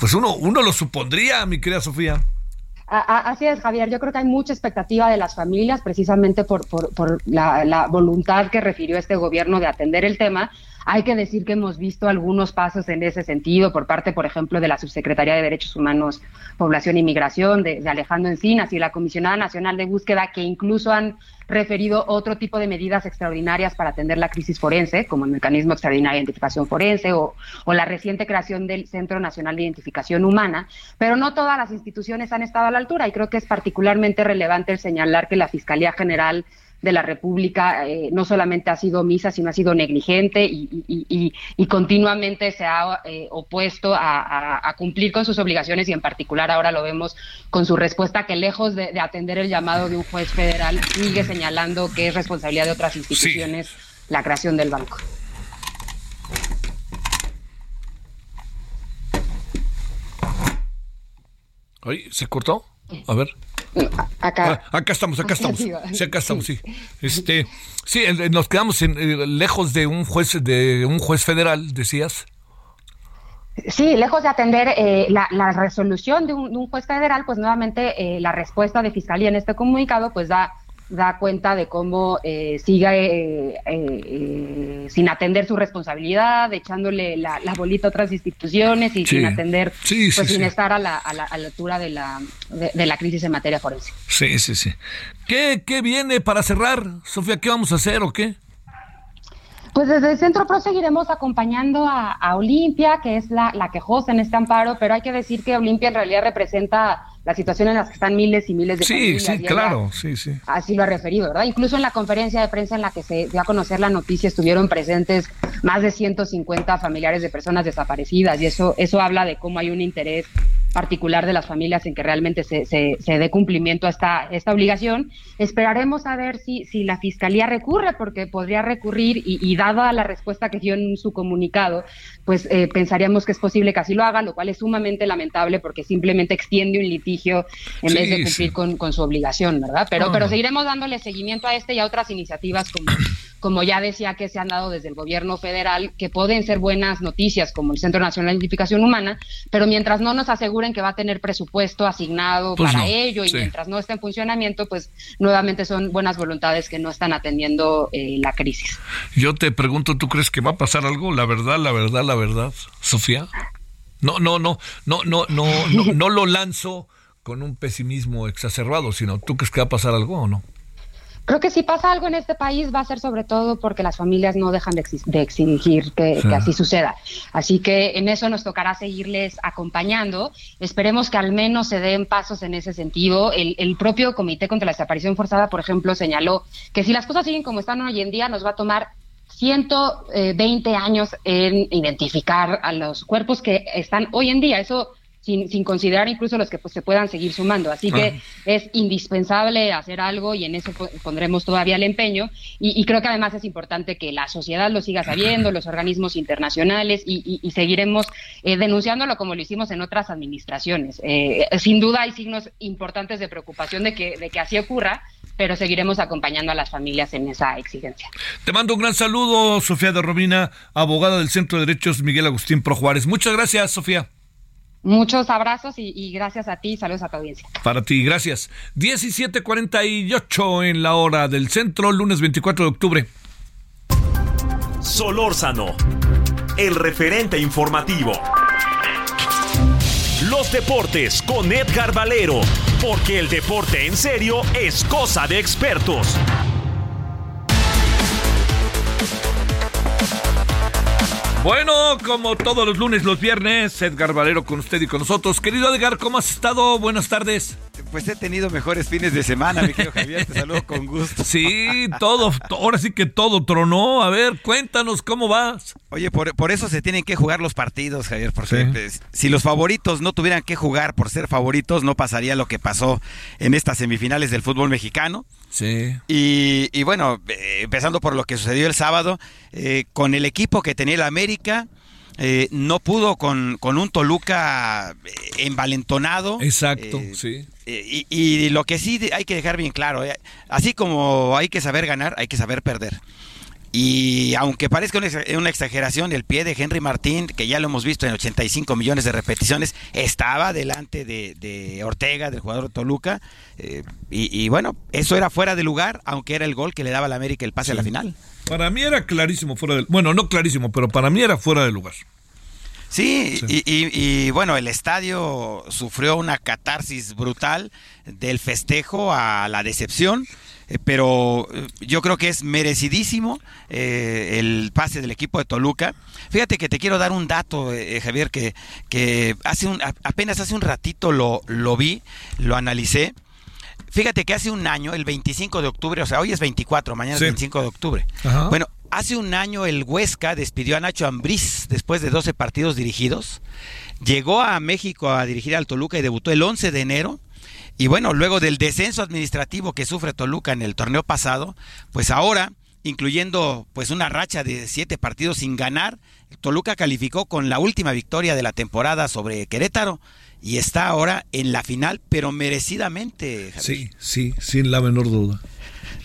Speaker 1: pues uno uno lo supondría, mi querida Sofía.
Speaker 10: Así es, Javier. Yo creo que hay mucha expectativa de las familias, precisamente por, la, voluntad que refirió este gobierno de atender el tema. Hay que decir que hemos visto algunos pasos en ese sentido por parte, por ejemplo, de la Subsecretaría de Derechos Humanos, Población y Migración, de, Alejandro Encinas y la Comisionada Nacional de Búsqueda, que incluso han referido otro tipo de medidas extraordinarias para atender la crisis forense, como el mecanismo extraordinario de identificación forense o, o la reciente creación del Centro Nacional de Identificación Humana, pero no todas las instituciones han estado a la altura y creo que es particularmente relevante el señalar que la Fiscalía General de la República eh, no solamente ha sido misa, sino ha sido negligente y, continuamente se ha eh, opuesto a, cumplir con sus obligaciones y en particular ahora lo vemos con su respuesta que lejos de, atender el llamado de un juez federal sigue señalando que es responsabilidad de otras instituciones la creación del banco.
Speaker 1: ¿Se cortó? A ver.
Speaker 10: Acá.
Speaker 1: Ah, acá estamos, acá estamos. Sí, acá estamos, sí. Este, sí, nos quedamos en, eh, lejos de un juez de un juez federal, decías.
Speaker 10: Sí, lejos de atender eh, la, resolución de un, juez federal, pues nuevamente eh, la respuesta de fiscalía en este comunicado, pues da da cuenta de cómo eh, sigue eh, eh, sin atender su responsabilidad, echándole la, bolita a otras instituciones y sin atender, pues sin estar a la, a la, altura de la, de, la crisis en materia forense.
Speaker 1: Sí, sí, sí. ¿Qué, ¿Qué viene para cerrar, Sofía? ¿Qué vamos a hacer o qué?
Speaker 10: Pues desde el Centro Pro seguiremos acompañando a, a Olimpia, que es la, la quejosa en este amparo, pero hay que decir que Olimpia en realidad representa la situación en la que están miles y miles de
Speaker 1: sí, Sí, claro, sí, sí.
Speaker 10: Así lo ha referido, ¿verdad? Incluso en la conferencia de prensa en la que se dio a conocer la noticia estuvieron presentes más de 150 familiares de personas desaparecidas y eso, eso habla de cómo hay un interés particular de las familias en que realmente se, se, dé cumplimiento a esta, esta obligación. Esperaremos a ver si, si la Fiscalía recurre, porque podría recurrir y, y dada la respuesta que dio en su comunicado, pues eh, pensaríamos que es posible que así lo haga, lo cual es sumamente lamentable porque simplemente extiende un litigio en vez de cumplir con, con, su obligación, ¿verdad? Pero, pero seguiremos dándole seguimiento a este y a otras iniciativas como como ya decía que se han dado desde el gobierno federal, que pueden ser buenas noticias como el Centro Nacional de Identificación Humana, pero mientras no nos aseguren que va a tener presupuesto asignado pues para ello y mientras no esté en funcionamiento, pues nuevamente son buenas voluntades que no están atendiendo eh, la crisis.
Speaker 1: Yo te pregunto, ¿tú crees que va a pasar algo? La verdad, la verdad, la verdad, Sofía. No, no, no, no, no, no, no, no lo lanzo con un pesimismo exacerbado, sino ¿tú crees que va a pasar algo o no?
Speaker 10: Creo que si pasa algo en este país va a ser sobre todo porque las familias no dejan de, exigir que, así suceda. Así que en eso nos tocará seguirles acompañando. Esperemos que al menos se den pasos en ese sentido. El, el propio Comité contra la Desaparición Forzada, por ejemplo, señaló que si las cosas siguen como están hoy en día, nos va a tomar 120 años en identificar a los cuerpos que están hoy en día. Eso sin, sin considerar incluso los que pues, se puedan seguir sumando. Así que es indispensable hacer algo y en eso pondremos todavía el empeño. Y, creo que además es importante que la sociedad lo siga sabiendo, los organismos internacionales y, seguiremos eh, denunciándolo como lo hicimos en otras administraciones. Eh, sin duda hay signos importantes de preocupación de que, de que así ocurra pero seguiremos acompañando a las familias en esa exigencia.
Speaker 1: Te mando un gran saludo, Sofía de Romina, abogada del Centro de Derechos Miguel Agustín Pro Juárez. Muchas gracias, Sofía.
Speaker 10: Muchos abrazos y, gracias a ti, saludos a tu audiencia.
Speaker 1: Para ti, gracias. 17:48 en la hora del centro, lunes 24 de octubre.
Speaker 2: Solórzano, el referente informativo. Los deportes con Edgar Valero, porque el deporte en serio es cosa de expertos.
Speaker 1: Bueno, como todos los lunes, los viernes, Edgar Valero con usted y con nosotros. Querido Edgar, ¿cómo has estado? Buenas tardes.
Speaker 11: pues he tenido mejores fines de semana, mi querido Javier. Te saludo con gusto.
Speaker 1: Sí, todo, ahora sí que todo tronó. A ver, cuéntanos cómo vas.
Speaker 11: Oye, por, por eso se tienen que jugar los partidos, Javier, porque
Speaker 1: Sí.
Speaker 11: pues, si los favoritos no tuvieran que jugar por ser favoritos, no pasaría lo que pasó en estas semifinales del fútbol mexicano.
Speaker 1: Sí.
Speaker 11: Y, y bueno, eh, empezando por lo que sucedió el sábado, eh, con el equipo que tenía el América, eh, no pudo con, con un Toluca envalentonado.
Speaker 1: Exacto, sí.
Speaker 11: Y, y lo que sí hay que dejar bien claro, así como hay que saber ganar, hay que saber perder. Y aunque parezca una, exa- una exageración, el pie de Henry Martín, que ya lo hemos visto en 85 millones de repeticiones, estaba delante de, de Ortega, del jugador de Toluca. eh, y, y bueno, eso era fuera de lugar, aunque era el gol que le daba al América el pase a la final.
Speaker 1: Para mí era clarísimo fuera del... Bueno, no clarísimo, pero para mí era fuera de lugar.
Speaker 11: Sí,
Speaker 1: Sí.
Speaker 11: Y, y- y, bueno, el estadio sufrió una catarsis brutal del festejo a la decepción, pero eh, yo creo que es merecidísimo eh, el pase del equipo de Toluca. Fíjate que te quiero dar un dato, eh, Javier, que, que hace un, apenas hace un ratito lo, lo vi, lo analicé. Fíjate que hace un año, el 25 de octubre, o sea, hoy es 24, mañana
Speaker 1: Sí.
Speaker 11: es 25 de octubre.
Speaker 1: Ajá.
Speaker 11: Bueno, hace un año el Huesca despidió a Nacho Ambriz después de 12 partidos dirigidos. Llegó a México a dirigir al Toluca y debutó el 11 de enero. Y bueno, luego del descenso administrativo que sufre Toluca en el torneo pasado, pues ahora, incluyendo pues una racha de siete partidos sin ganar, Toluca calificó con la última victoria de la temporada sobre Querétaro y está ahora en la final, pero merecidamente. Javier.
Speaker 1: Sí, sí, sin la menor duda.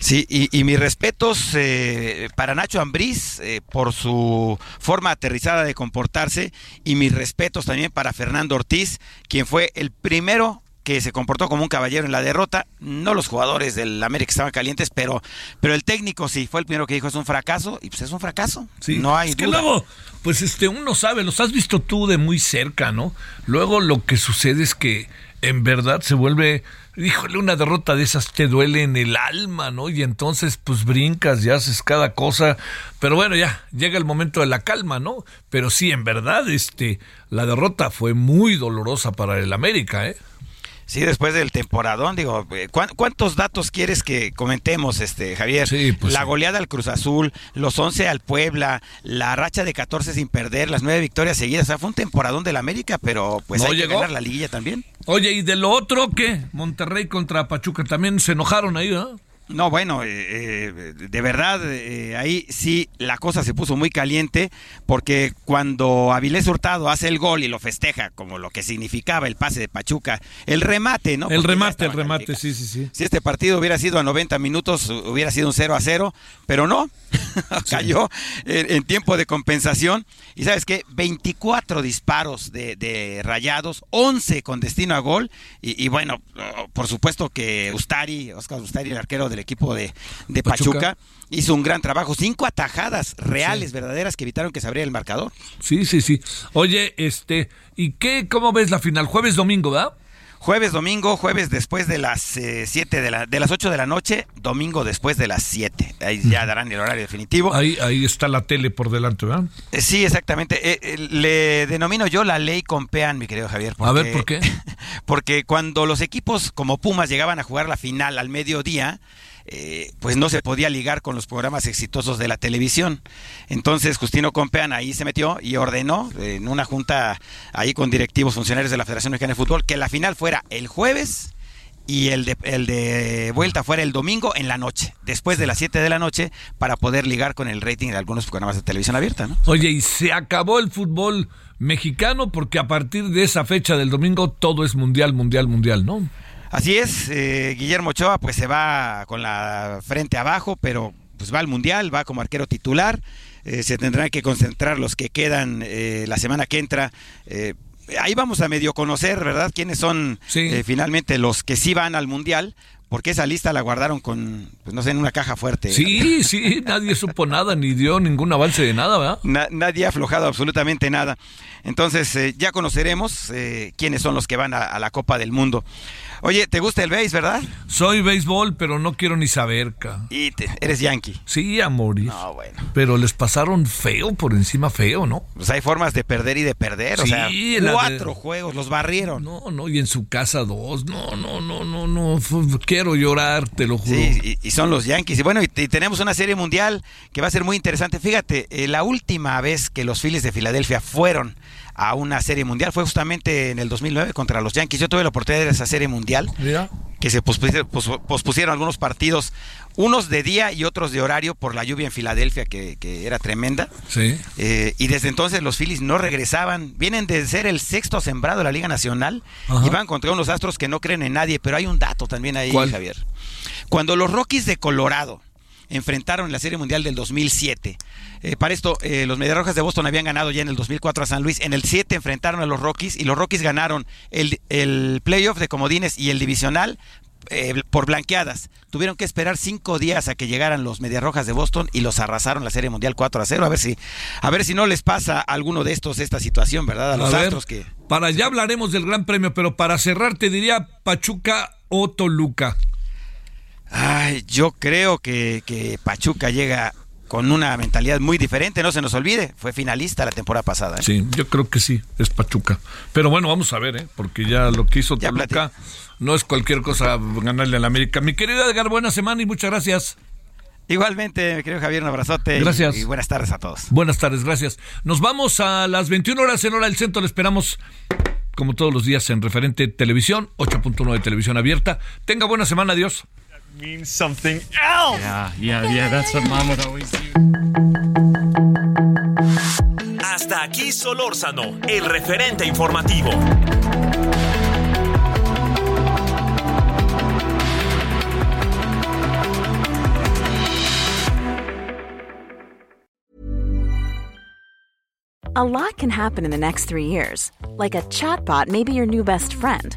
Speaker 11: Sí, y, y mis respetos eh, para Nacho Ambriz eh, por su forma aterrizada de comportarse y mis respetos también para Fernando Ortiz, quien fue el primero que se comportó como un caballero en la derrota, no los jugadores del América estaban calientes, pero, pero el técnico sí, fue el primero que dijo es un fracaso, y pues es un fracaso,
Speaker 1: Sí.
Speaker 11: no hay
Speaker 1: es que
Speaker 11: duda.
Speaker 1: luego, pues este, uno sabe, los has visto tú de muy cerca, ¿no? Luego lo que sucede es que en verdad se vuelve, híjole, una derrota de esas te duele en el alma, ¿no? Y entonces pues brincas y haces cada cosa, pero bueno, ya llega el momento de la calma, ¿no? Pero sí, en verdad, este, la derrota fue muy dolorosa para el América, ¿eh?
Speaker 11: Sí, después del temporadón, digo, eh, ¿cuán- ¿cuántos datos quieres que comentemos, este Javier?
Speaker 1: Sí, pues
Speaker 11: la
Speaker 1: sí.
Speaker 11: goleada al Cruz Azul, los 11 al Puebla, la racha de 14 sin perder, las nueve victorias seguidas, o sea, fue un temporadón del América, pero pues
Speaker 1: ¿No
Speaker 11: hay
Speaker 1: llegó?
Speaker 11: que ganar la liguilla también.
Speaker 1: Oye, ¿y de lo otro qué? Monterrey contra Pachuca también se enojaron ahí, ¿no?
Speaker 11: No, bueno, eh, eh, de verdad, eh, ahí sí la cosa se puso muy caliente, porque cuando Avilés Hurtado hace el gol y lo festeja, como lo que significaba el pase de Pachuca, el remate, ¿no?
Speaker 1: el
Speaker 11: Porque
Speaker 1: remate, el remate,
Speaker 11: calificado.
Speaker 1: sí, sí, sí.
Speaker 11: Si este partido hubiera sido a 90 minutos, hubiera sido un 0 a 0, pero no, cayó en, en tiempo de compensación. Y sabes qué, 24 disparos de, de rayados, 11 con destino a gol. Y, y bueno, por supuesto que Ustari, Oscar Ustari, el arquero del equipo de, de
Speaker 1: Pachuca.
Speaker 11: Pachuca, hizo un gran trabajo. Cinco atajadas reales, verdaderas, que evitaron que se abriera el marcador.
Speaker 1: Sí, sí, sí. Oye, este, ¿y qué, cómo ves la final? Jueves, domingo, ¿verdad?
Speaker 11: Jueves, domingo, jueves después de las 7 de, la, de las 8 de la noche, domingo después de las 7. Ahí ya darán el horario definitivo.
Speaker 1: Ahí, ahí está la tele por delante, ¿verdad?
Speaker 11: Eh, Sí, exactamente. Eh, eh, le denomino yo la ley Compean, mi querido Javier.
Speaker 1: A ver, ¿por qué?
Speaker 11: Porque cuando los equipos como Pumas llegaban a jugar la final al mediodía, eh, pues no se podía ligar con los programas exitosos de la televisión. Entonces Justino Compean ahí se metió y ordenó en una junta ahí con directivos funcionarios de la Federación Mexicana de Fútbol que la final fuera el jueves y el de, el de vuelta fuera el domingo en la noche, después de las 7 de la noche, para poder ligar con el rating de algunos programas de televisión abierta, ¿no?
Speaker 1: Oye, y se acabó el fútbol mexicano porque a partir de esa fecha del domingo todo es mundial, mundial, mundial, ¿no?
Speaker 11: Así es, eh, Guillermo Ochoa pues se va con la frente abajo, pero pues va al Mundial, va como arquero titular, eh, se tendrán que concentrar los que quedan eh, la semana que entra. eh, ahí vamos a medio conocer, ¿verdad? Quiénes son
Speaker 1: Sí.
Speaker 11: eh, finalmente los que sí van al Mundial, porque esa lista la guardaron con, pues no sé, en una caja fuerte.
Speaker 1: Sí, sí, nadie supo nada, ni dio ningún avance de nada, ¿verdad?
Speaker 11: nadie ha aflojado absolutamente nada. Entonces, eh, ya conoceremos eh, quiénes son los que van a, la Copa del Mundo. Oye, ¿te gusta el béis, verdad?
Speaker 1: Soy béisbol, pero no quiero ni saber, ca.
Speaker 11: Y eres yankee.
Speaker 1: Sí, a morir.
Speaker 11: No, bueno.
Speaker 1: Pero les pasaron feo, por encima feo, ¿no?
Speaker 11: Pues hay formas de perder y de perder, o sea, cuatro juegos, los barrieron.
Speaker 1: No, no, y en su casa dos. No, no, no, no, no. Quiero llorar, te lo juro.
Speaker 11: Sí, y, son los Yankees. Y bueno, y, tenemos una serie mundial que va a ser muy interesante. Fíjate, eh, la última vez que los Phillies de Filadelfia fueron a una serie mundial. Fue justamente en el 2009 contra los Yankees. Yo tuve la oportunidad de ir a esa serie mundial. Que se pospusieron, algunos partidos, unos de día y otros de horario por la lluvia en Filadelfia, que, era tremenda.
Speaker 1: Sí.
Speaker 11: Eh, y desde entonces los Phillies no regresaban. Vienen de ser el sexto sembrado de la Liga Nacional y van contra unos astros que no creen en nadie. Pero hay un dato también ahí, Javier. Cuando los Rockies de Colorado enfrentaron en la Serie Mundial del 2007. Eh, para esto, eh, los Mediarrojas de Boston habían ganado ya en el 2004 a San Luis. En el 7 enfrentaron a los Rockies y los Rockies ganaron el, el playoff de comodines y el divisional eh, por blanqueadas. Tuvieron que esperar cinco días a que llegaran los Mediarrojas de Boston y los arrasaron la Serie Mundial 4 a 0. A ver si, a ver si no les pasa a alguno de estos esta situación, ¿verdad? A los Astros que.
Speaker 1: Para ya hablaremos del Gran Premio, pero para cerrar te diría Pachuca o Toluca.
Speaker 11: Ay, yo creo que, que Pachuca llega con una mentalidad muy diferente, no se nos olvide, fue finalista la temporada pasada. ¿eh?
Speaker 1: Sí, yo creo que sí, es Pachuca. Pero bueno, vamos a ver, ¿eh? porque ya lo que hizo Toluca no es cualquier cosa ganarle a la América. Mi querido Edgar, buena semana y muchas gracias.
Speaker 11: Igualmente, mi querido Javier, un abrazote.
Speaker 1: Gracias.
Speaker 11: Y, buenas tardes a todos.
Speaker 1: Buenas tardes, gracias. Nos vamos a las 21 horas en hora del centro, le esperamos como todos los días en referente televisión, 8.1 de televisión abierta. Tenga buena semana, adiós.
Speaker 12: Means something else.
Speaker 13: Yeah, yeah, yeah, that's what mom would always do.
Speaker 2: Hasta aquí Solórzano, el referente informativo.
Speaker 14: A lot can happen in the next three years. Like a chatbot may be your new best friend.